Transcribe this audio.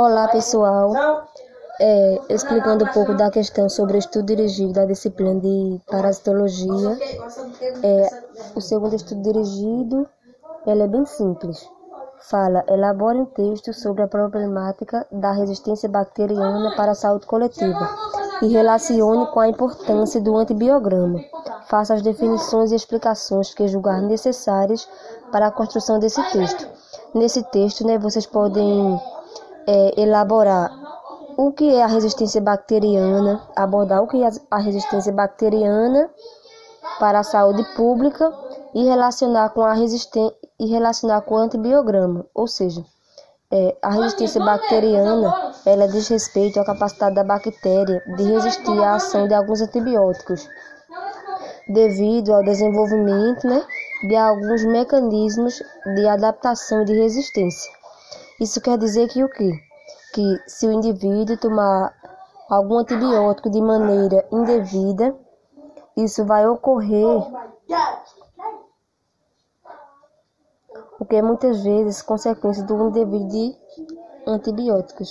Olá pessoal, é, explicando um pouco da questão sobre estudo dirigido da disciplina de parasitologia. É, o segundo estudo dirigido ele é bem simples. Fala, elabore um texto sobre a problemática da resistência bacteriana para a saúde coletiva e relacione com a importância do antibiograma. Faça as definições e explicações que julgar necessárias para a construção desse texto. Nesse texto, né, vocês podem é, elaborar o que é a resistência bacteriana, abordar o que é a resistência bacteriana para a saúde pública e relacionar com a resistência e relacionar com o antibiograma, ou seja, é, a resistência bacteriana ela diz respeito à capacidade da bactéria de resistir à ação de alguns antibióticos, devido ao desenvolvimento né, de alguns mecanismos de adaptação e de resistência. Isso quer dizer que o quê? Que se o indivíduo tomar algum antibiótico de maneira indevida, isso vai ocorrer porque muitas vezes consequência do indevido de antibióticos.